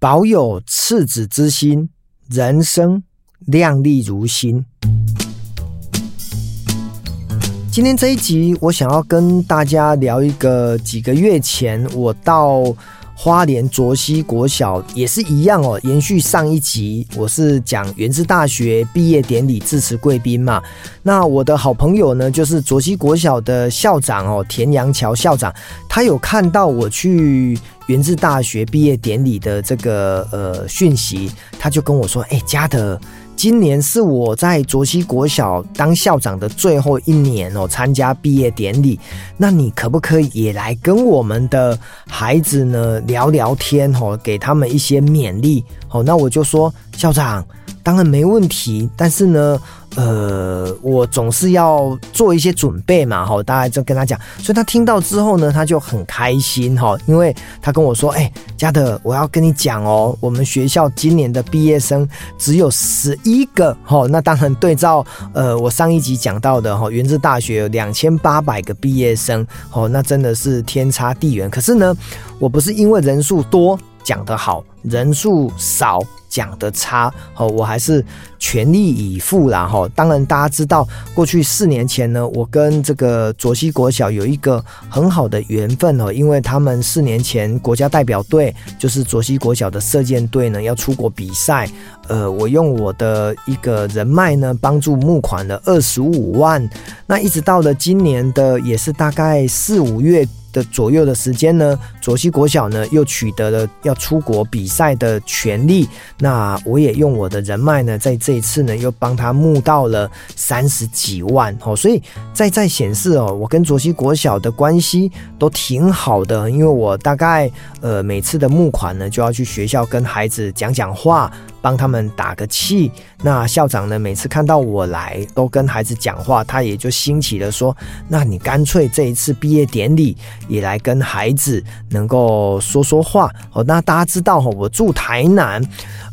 保有赤子之心，人生亮丽如新。今天这一集，我想要跟大家聊一个几个月前我到。花莲卓溪国小也是一样哦，延续上一集，我是讲元智大学毕业典礼致辞贵宾嘛。那我的好朋友呢，就是卓溪国小的校长哦，田阳桥校长，他有看到我去源自大学毕业典礼的这个呃讯息，他就跟我说：“哎，嘉德。”今年是我在卓西国小当校长的最后一年哦，参加毕业典礼。那你可不可以也来跟我们的孩子呢聊聊天哦，给他们一些勉励哦？那我就说，校长，当然没问题，但是呢。呃，我总是要做一些准备嘛，哈，大概就跟他讲，所以他听到之后呢，他就很开心哈，因为他跟我说，哎，嘉德，我要跟你讲哦，我们学校今年的毕业生只有十一个，哈，那当然对照呃我上一集讲到的哈，元智大学有两千八百个毕业生，哦，那真的是天差地远。可是呢，我不是因为人数多讲得好，人数少。讲的差哦，我还是全力以赴啦哈。当然，大家知道过去四年前呢，我跟这个卓西国小有一个很好的缘分哦，因为他们四年前国家代表队就是卓西国小的射箭队呢要出国比赛，呃，我用我的一个人脉呢帮助募款了二十五万，那一直到了今年的也是大概四五月。的左右的时间呢，左西国小呢又取得了要出国比赛的权利，那我也用我的人脉呢，在这一次呢又帮他募到了三十几万哦，所以在在显示哦，我跟左西国小的关系都挺好的，因为我大概呃每次的募款呢就要去学校跟孩子讲讲话。帮他们打个气。那校长呢，每次看到我来，都跟孩子讲话，他也就兴起了说：“那你干脆这一次毕业典礼也来跟孩子能够说说话。”哦，那大家知道哈，我住台南，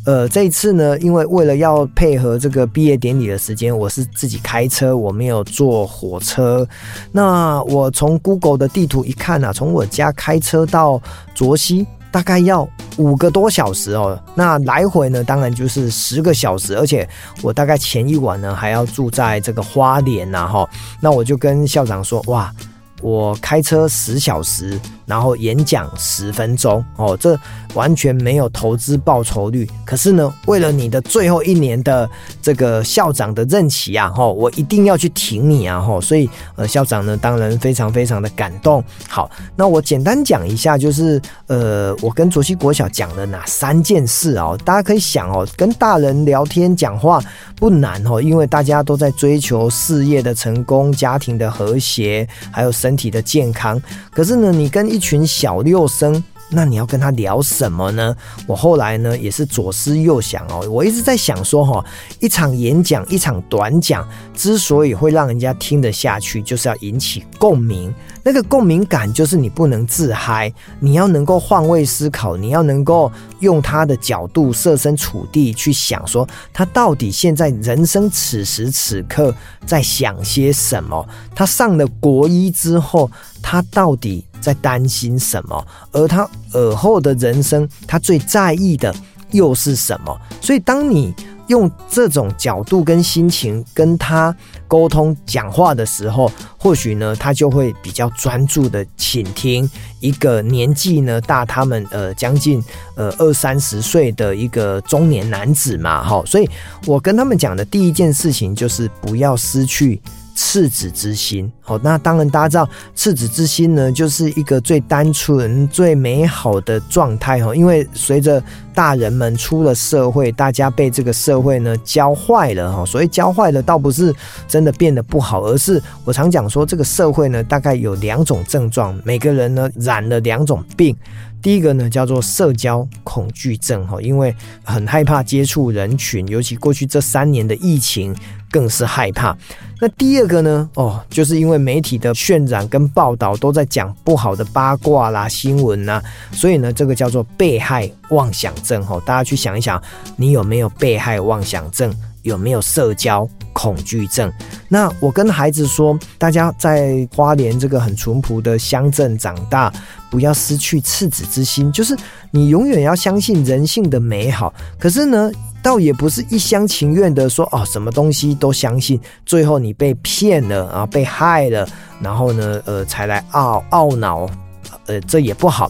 呃，这一次呢，因为为了要配合这个毕业典礼的时间，我是自己开车，我没有坐火车。那我从 Google 的地图一看啊，从我家开车到卓溪。大概要五个多小时哦，那来回呢，当然就是十个小时，而且我大概前一晚呢还要住在这个花莲呐，哈，那我就跟校长说，哇。我开车十小时，然后演讲十分钟，哦，这完全没有投资报酬率。可是呢，为了你的最后一年的这个校长的任期啊，吼，我一定要去挺你啊，吼，所以呃，校长呢，当然非常非常的感动。好，那我简单讲一下，就是呃，我跟卓西国小讲了哪三件事哦，大家可以想哦，跟大人聊天讲话不难哦，因为大家都在追求事业的成功、家庭的和谐，还有身体的健康，可是呢，你跟一一群小六生。那你要跟他聊什么呢？我后来呢也是左思右想哦，我一直在想说哈，一场演讲，一场短讲，之所以会让人家听得下去，就是要引起共鸣。那个共鸣感就是你不能自嗨，你要能够换位思考，你要能够用他的角度设身处地去想，说他到底现在人生此时此刻在想些什么？他上了国一之后。他到底在担心什么？而他尔后的人生，他最在意的又是什么？所以，当你用这种角度跟心情跟他沟通讲话的时候，或许呢，他就会比较专注的倾听一个年纪呢大他们呃将近呃二三十岁的一个中年男子嘛，哈。所以我跟他们讲的第一件事情就是不要失去。赤子之心，好，那当然大家知道，赤子之心呢，就是一个最单纯、最美好的状态哈。因为随着大人们出了社会，大家被这个社会呢教坏了哈。所以教坏了，倒不是真的变得不好，而是我常讲说，这个社会呢，大概有两种症状，每个人呢染了两种病。第一个呢叫做社交恐惧症哈，因为很害怕接触人群，尤其过去这三年的疫情。更是害怕。那第二个呢？哦，就是因为媒体的渲染跟报道都在讲不好的八卦啦、新闻呐，所以呢，这个叫做被害妄想症。哈，大家去想一想，你有没有被害妄想症？有没有社交恐惧症。那我跟孩子说，大家在花莲这个很淳朴的乡镇长大，不要失去赤子之心，就是你永远要相信人性的美好。可是呢，倒也不是一厢情愿的说哦，什么东西都相信，最后你被骗了啊，被害了，然后呢，呃，才来懊懊恼，呃，这也不好。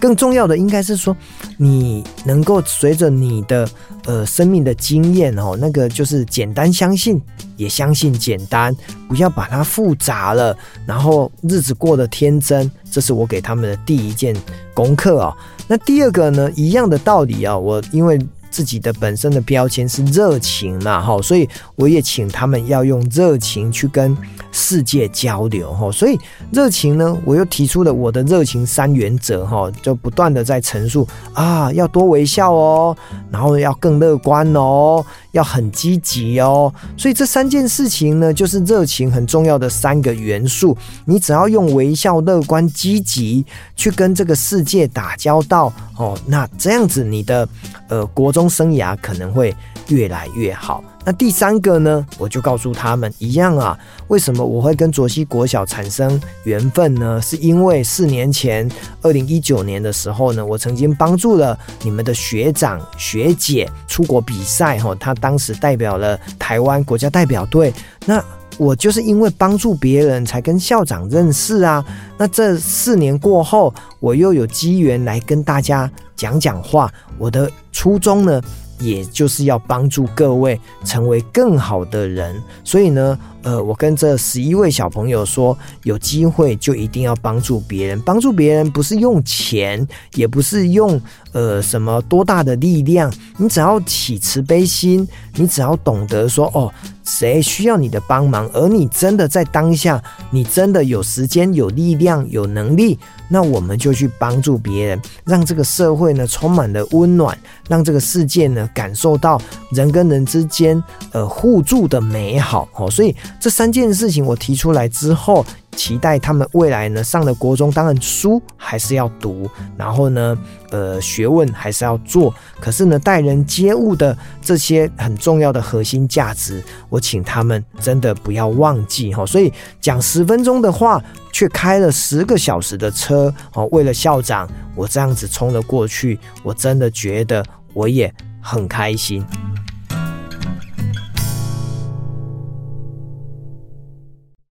更重要的应该是说，你能够随着你的呃生命的经验哦，那个就是简单相信，也相信简单，不要把它复杂了，然后日子过得天真，这是我给他们的第一件功课哦。那第二个呢，一样的道理啊，我因为。自己的本身的标签是热情嘛，哈，所以我也请他们要用热情去跟世界交流，哈，所以热情呢，我又提出了我的热情三原则，哈，就不断的在陈述啊，要多微笑哦，然后要更乐观哦，要很积极哦，所以这三件事情呢，就是热情很重要的三个元素，你只要用微笑、乐观、积极去跟这个世界打交道，哦，那这样子你的呃国中生涯可能会越来越好。那第三个呢，我就告诉他们一样啊，为什么我会跟卓西国小产生缘分呢？是因为四年前，二零一九年的时候呢，我曾经帮助了你们的学长学姐出国比赛，哈，他当时代表了台湾国家代表队。那我就是因为帮助别人才跟校长认识啊。那这四年过后，我又有机缘来跟大家讲讲话。我的初衷呢，也就是要帮助各位成为更好的人，所以呢，呃，我跟这十一位小朋友说，有机会就一定要帮助别人。帮助别人不是用钱，也不是用呃什么多大的力量，你只要起慈悲心，你只要懂得说，哦，谁需要你的帮忙，而你真的在当下，你真的有时间、有力量、有能力。那我们就去帮助别人，让这个社会呢充满了温暖，让这个世界呢感受到人跟人之间呃互助的美好哦。所以这三件事情我提出来之后，期待他们未来呢上了国中，当然书还是要读，然后呢，呃，学问还是要做。可是呢，待人接物的这些很重要的核心价值，我请他们真的不要忘记哈。所以讲十分钟的话，却开了十个小时的车哦。为了校长，我这样子冲了过去，我真的觉得我也很开心。